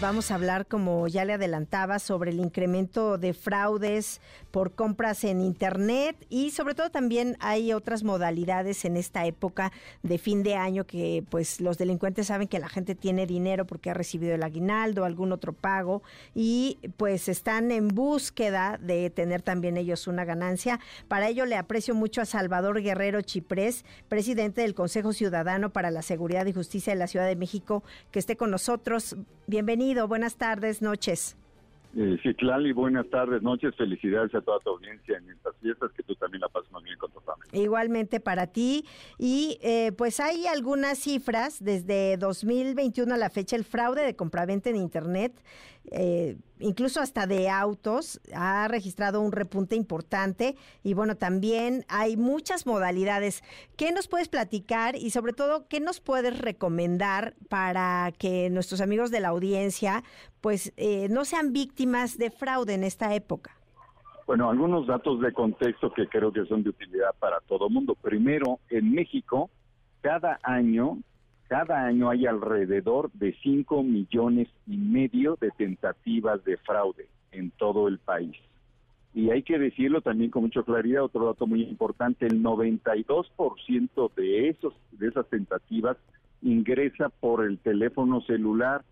Vamos a hablar, como ya le adelantaba, sobre el incremento de fraudes por compras en Internet y sobre todo también hay otras modalidades en esta época de fin de año que pues los delincuentes saben que la gente tiene dinero porque ha recibido el aguinaldo, algún otro pago y pues están en búsqueda de tener también ellos una ganancia. Para ello le aprecio mucho a Salvador Guerrero Chiprés, presidente del Consejo Ciudadano para la Seguridad y Justicia de la Ciudad de México, que esté con nosotros. Bienvenido buenas tardes, noches. Eh, sí, Clali, buenas tardes, noches, felicidades a toda tu audiencia en estas fiestas, que tú también la pasas muy bien con tu familia. Igualmente para ti. Y eh, pues hay algunas cifras, desde 2021 a la fecha, el fraude de compraventa en Internet eh, incluso hasta de autos, ha registrado un repunte importante y bueno, también hay muchas modalidades. ¿Qué nos puedes platicar y sobre todo qué nos puedes recomendar para que nuestros amigos de la audiencia pues eh, no sean víctimas de fraude en esta época? Bueno, algunos datos de contexto que creo que son de utilidad para todo mundo. Primero, en México, cada año cada año hay alrededor de 5 millones y medio de tentativas de fraude en todo el país. Y hay que decirlo también con mucha claridad, otro dato muy importante, el 92% de esos de esas tentativas ingresa por el teléfono celular.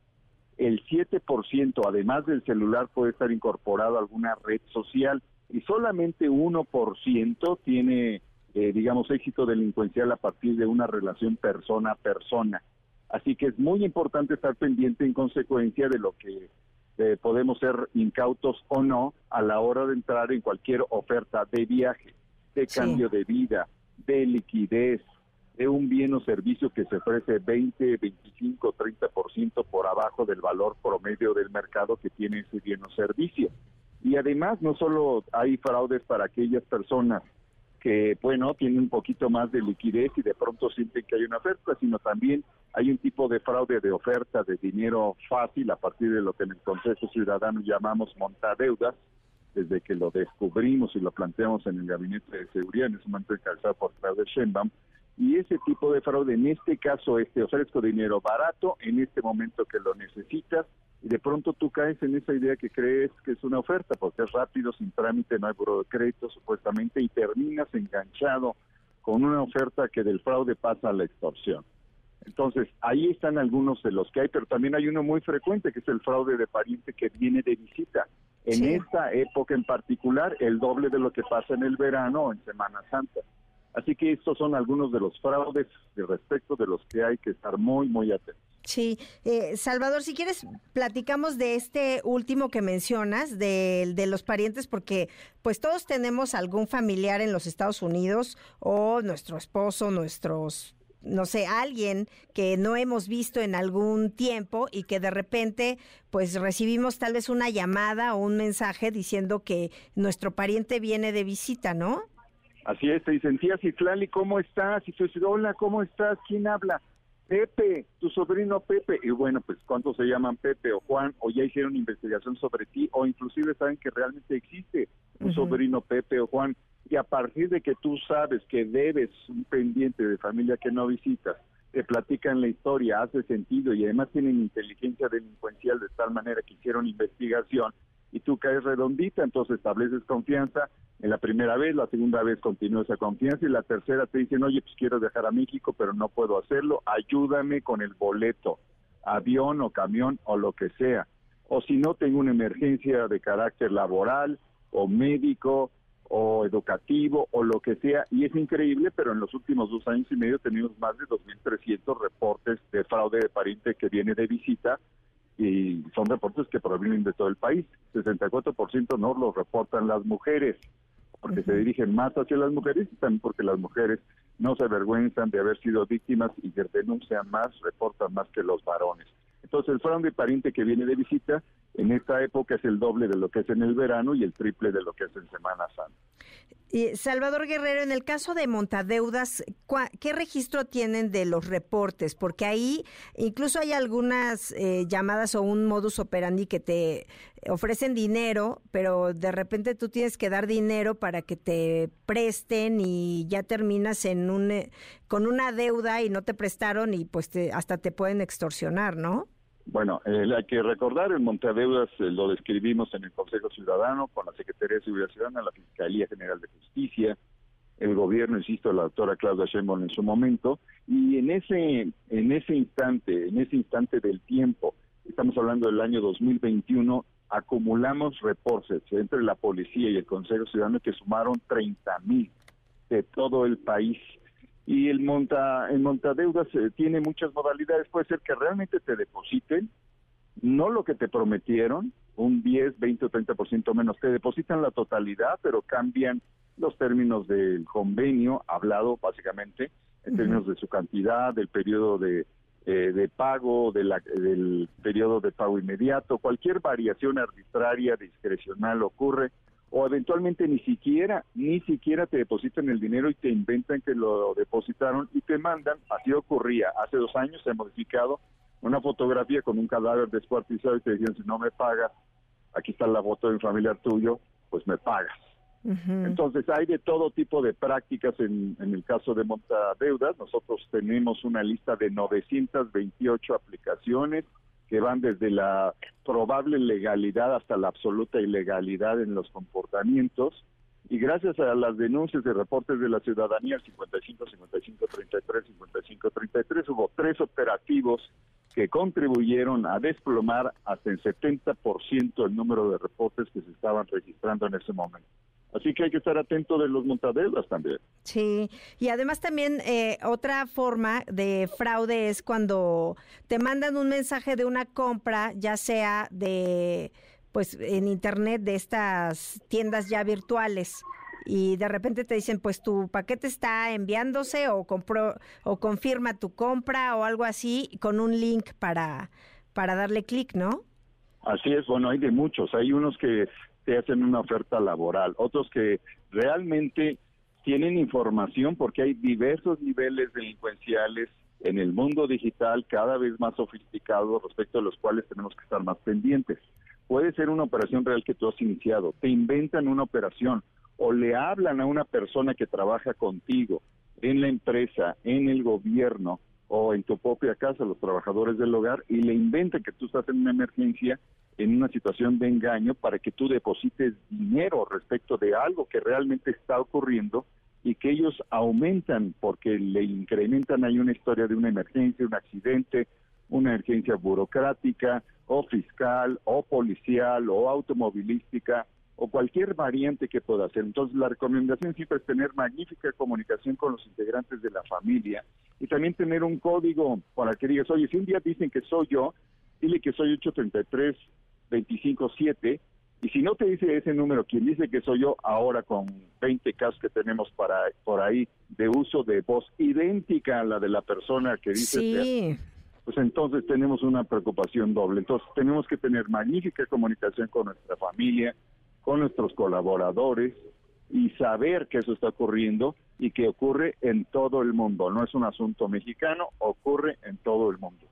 El 7% además del celular puede estar incorporado a alguna red social y solamente 1% tiene eh, digamos, éxito delincuencial a partir de una relación persona a persona. Así que es muy importante estar pendiente en consecuencia de lo que eh, podemos ser incautos o no a la hora de entrar en cualquier oferta de viaje, de cambio de vida, de liquidez, de un bien o servicio que se ofrece 20, 25, 30% por abajo del valor promedio del mercado que tiene ese bien o servicio. Y además no solo hay fraudes para aquellas personas que, bueno, tienen un poquito más de liquidez y de pronto sienten que hay una oferta, sino también hay un tipo de fraude de oferta de dinero fácil a partir de lo que en el Consejo Ciudadano llamamos montadeudas, desde que lo descubrimos y lo planteamos en el Gabinete de Seguridad, en ese momento encabezado por Claudia Sheinbaum, y ese tipo de fraude, en este caso, este ofrezco dinero barato en este momento que lo necesitas, y de pronto tú caes en esa idea que crees que es una oferta, porque es rápido, sin trámite, no hay buro de crédito supuestamente, y terminas enganchado con una oferta que del fraude pasa a la extorsión. Entonces, ahí están algunos de los que hay, pero también hay uno muy frecuente, que es el fraude de pariente que viene de visita. En esta época en particular, el doble de lo que pasa en el verano o en Semana Santa. Así que estos son algunos de los fraudes de respecto de los que hay que estar muy, muy atentos. Sí, eh, Salvador, si quieres, platicamos de este último que mencionas, de, de, los parientes, porque pues todos tenemos algún familiar en los Estados Unidos o nuestro esposo, nuestros, no sé, alguien que no hemos visto en algún tiempo y que de repente pues recibimos tal vez una llamada o un mensaje diciendo que nuestro pariente viene de visita, ¿no? Así es, te dicen, tía Citlali, ¿cómo estás? Y tú hola, ¿cómo estás? ¿Quién habla? Pepe, tu sobrino Pepe, y bueno, pues cuántos se llaman Pepe o Juan, o ya hicieron investigación sobre ti, o inclusive saben que realmente existe un sobrino Pepe o Juan, y a partir de que tú sabes que debes un pendiente de familia que no visitas, te platican la historia, hace sentido, y además tienen inteligencia delincuencial de tal manera que hicieron investigación, y tú caes redondita, entonces estableces confianza, en la primera vez, la segunda vez continúa esa confianza y la tercera te dicen, oye, pues quiero dejar a México, pero no puedo hacerlo, ayúdame con el boleto, avión o camión o lo que sea. O si no, tengo una emergencia de carácter laboral o médico o educativo o lo que sea. Y es increíble, pero en los últimos dos años y medio tenemos más de 2.300 reportes de fraude de pariente que viene de visita y son reportes que provienen de todo el país. 64% no los reportan las mujeres porque se dirigen más hacia las mujeres y también porque las mujeres no se avergüenzan de haber sido víctimas y que denuncian más, reportan más que los varones. Entonces, el fraude pariente que viene de visita en esta época es el doble de lo que es en el verano y el triple de lo que es en Semana Santa. Y Salvador Guerrero, en el caso de Montadeudas, ¿qué registro tienen de los reportes? Porque ahí incluso hay algunas eh, llamadas o un modus operandi que te ofrecen dinero, pero de repente tú tienes que dar dinero para que te presten y ya terminas en un, eh, con una deuda y no te prestaron y pues hasta te pueden extorsionar, ¿no? Bueno, eh, hay que recordar, el Montadeudas eh, lo describimos en el Consejo Ciudadano, con la Secretaría de Seguridad Ciudadana, la Fiscalía General de Justicia, el gobierno, insisto, la doctora Claudia Sheinbaum en su momento, y en ese, en ese instante, en ese instante del tiempo, estamos hablando del año 2021, acumulamos reportes entre la policía y el Consejo Ciudadano que sumaron 30 mil de todo el país y el monta el montadeudas eh, tiene muchas modalidades. Puede ser que realmente te depositen no lo que te prometieron un 10, 20 o 30% menos. Te depositan la totalidad pero cambian los términos del convenio hablado básicamente en términos de su cantidad del periodo de eh, de pago de la, del periodo de pago inmediato. Cualquier variación arbitraria discrecional ocurre o eventualmente ni siquiera, ni siquiera te depositan el dinero y te inventan que lo depositaron y te mandan, así ocurría, hace dos años se ha modificado una fotografía con un cadáver descuartizado y te decían, si no me pagas, aquí está la foto de un familiar tuyo, pues me pagas. Entonces hay de todo tipo de prácticas en, en el caso de montadeudas. Nosotros tenemos una lista de 928 aplicaciones que van desde la probable legalidad hasta la absoluta ilegalidad en los comportamientos. Y gracias a las denuncias de reportes de la ciudadanía, 55, 55, 33, 55, 33, hubo tres operativos que contribuyeron a desplomar hasta el 70% el número de reportes que se estaban registrando en ese momento. Así que hay que estar atento de los montadelas también. Sí, y además también eh, otra forma de fraude es cuando te mandan un mensaje de una compra, ya sea de, pues en internet, de estas tiendas ya virtuales y de repente te dicen, pues tu paquete está enviándose o compró o confirma tu compra o algo así con un link para para darle clic, ¿no? Así es, bueno, hay de muchos. Hay unos que te hacen una oferta laboral, otros que realmente tienen información porque hay diversos niveles delincuenciales en el mundo digital cada vez más sofisticados respecto a los cuales tenemos que estar más pendientes. Puede ser una operación real que tú has iniciado, te inventan una operación o le hablan a una persona que trabaja contigo en la empresa, en el gobierno o en tu propia casa, los trabajadores del hogar, y le inventan que tú estás en una emergencia en una situación de engaño para que tú deposites dinero respecto de algo que realmente está ocurriendo y que ellos aumentan porque le incrementan. Ahí una historia de una emergencia, un accidente, una emergencia burocrática o fiscal o policial o automovilística o cualquier variante que pueda hacer. Entonces la recomendación siempre es tener magnífica comunicación con los integrantes de la familia y también tener un código para que digas, oye, si un día dicen que soy yo, dile que soy 833 257 y si no te dice ese número, quien dice que soy yo, ahora con 20 casos que tenemos para por ahí de uso de voz idéntica a la de la persona que dice, pues entonces tenemos una preocupación doble. Entonces tenemos que tener magnífica comunicación con nuestra familia, con nuestros colaboradores y saber que eso está ocurriendo y que ocurre en todo el mundo. No es un asunto mexicano, ocurre en todo el mundo.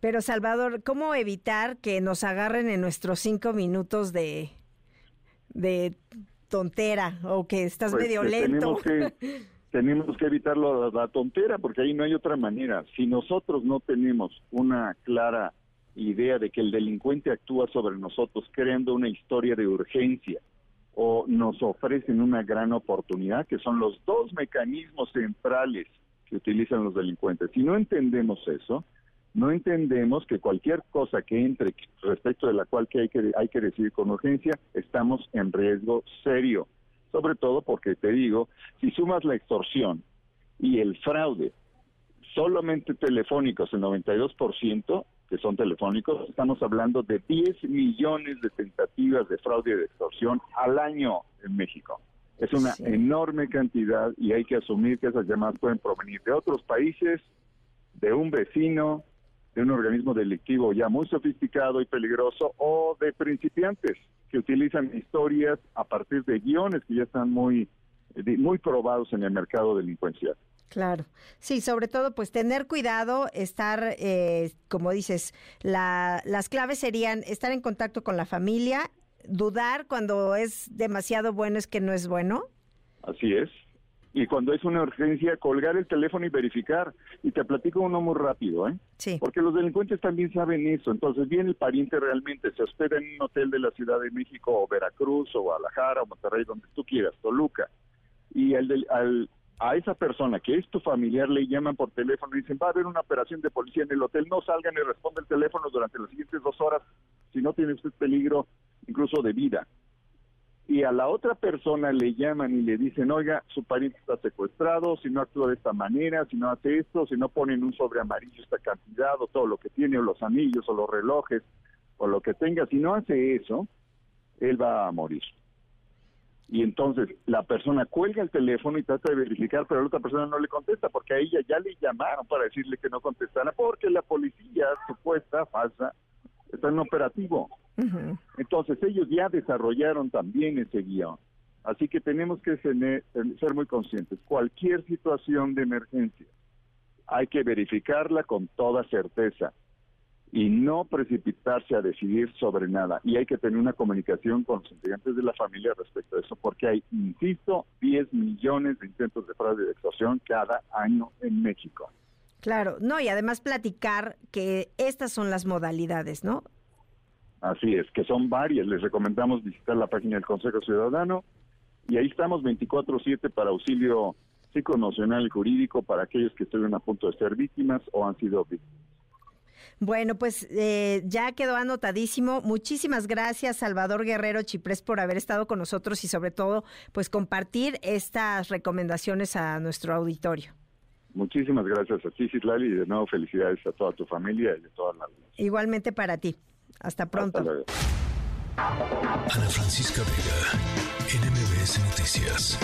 Pero Salvador, ¿cómo evitar que nos agarren en nuestros cinco minutos de, de tontera o que estás pues, medio lento? Tenemos que, tenemos que evitar la, la tontera porque ahí no hay otra manera. Si nosotros no tenemos una clara idea de que el delincuente actúa sobre nosotros creando una historia de urgencia o nos ofrecen una gran oportunidad, que son los dos mecanismos centrales que utilizan los delincuentes. Si no entendemos eso, no entendemos que cualquier cosa que entre respecto de la cual que hay que hay que decidir con urgencia, estamos en riesgo serio. Sobre todo porque te digo, si sumas la extorsión y el fraude solamente telefónicos, el 92%, que son telefónicos, estamos hablando de 10 millones de tentativas de fraude y de extorsión al año en México. Es una enorme cantidad y hay que asumir que esas llamadas pueden provenir de otros países, de un vecino, de un organismo delictivo ya muy sofisticado y peligroso o de principiantes que utilizan historias a partir de guiones que ya están muy, muy probados en el mercado delincuencial. Claro, sí, sobre todo pues tener cuidado, estar, eh, como dices, la, las claves serían estar en contacto con la familia, dudar cuando es demasiado bueno es que no es bueno. Así es. Y cuando es una urgencia, colgar el teléfono y verificar. Y te platico uno muy rápido, ¿eh? Sí. Porque los delincuentes también saben eso. Entonces viene el pariente realmente, se hospeda en un hotel de la Ciudad de México o Veracruz o Guadalajara o Monterrey, donde tú quieras, Toluca. Y el del, al, a esa persona que es tu familiar le llaman por teléfono y dicen va a haber una operación de policía en el hotel, no salgan y responde el teléfono durante las siguientes dos horas si no tiene usted peligro incluso de vida. Y a la otra persona le llaman y le dicen, oiga, su pariente está secuestrado, si no actúa de esta manera, si no hace esto, si no pone en un sobre amarillo esta cantidad o todo lo que tiene, o los anillos o los relojes o lo que tenga, si no hace eso, él va a morir y entonces la persona cuelga el teléfono y trata de verificar, pero la otra persona no le contesta porque a ella ya le llamaron para decirle que no contestara porque la policía supuesta, falsa, está en operativo. Entonces ellos ya desarrollaron también ese guion. Así que tenemos que ser, ser muy conscientes. Cualquier situación de emergencia hay que verificarla con toda certeza y no precipitarse a decidir sobre nada. Y hay que tener una comunicación con los integrantes de la familia respecto a eso, porque hay, insisto, 10 millones de intentos de fraude de extorsión cada año en México. Claro, no, y además platicar que estas son las modalidades, ¿no? Así es, que son varias. Les recomendamos visitar la página del Consejo Ciudadano y ahí estamos 24/7 para auxilio psicoemocional y jurídico para aquellos que estuvieron a punto de ser víctimas o han sido víctimas. Bueno, pues eh, ya quedó anotadísimo. Muchísimas gracias, Salvador Guerrero Chiprés, por haber estado con nosotros y sobre todo, pues compartir estas recomendaciones a nuestro auditorio. Muchísimas gracias a ti, Citlali, y de nuevo felicidades a toda tu familia y a todas las. Igualmente para ti. Hasta pronto. Ana Francisca Vega, NMBS Noticias.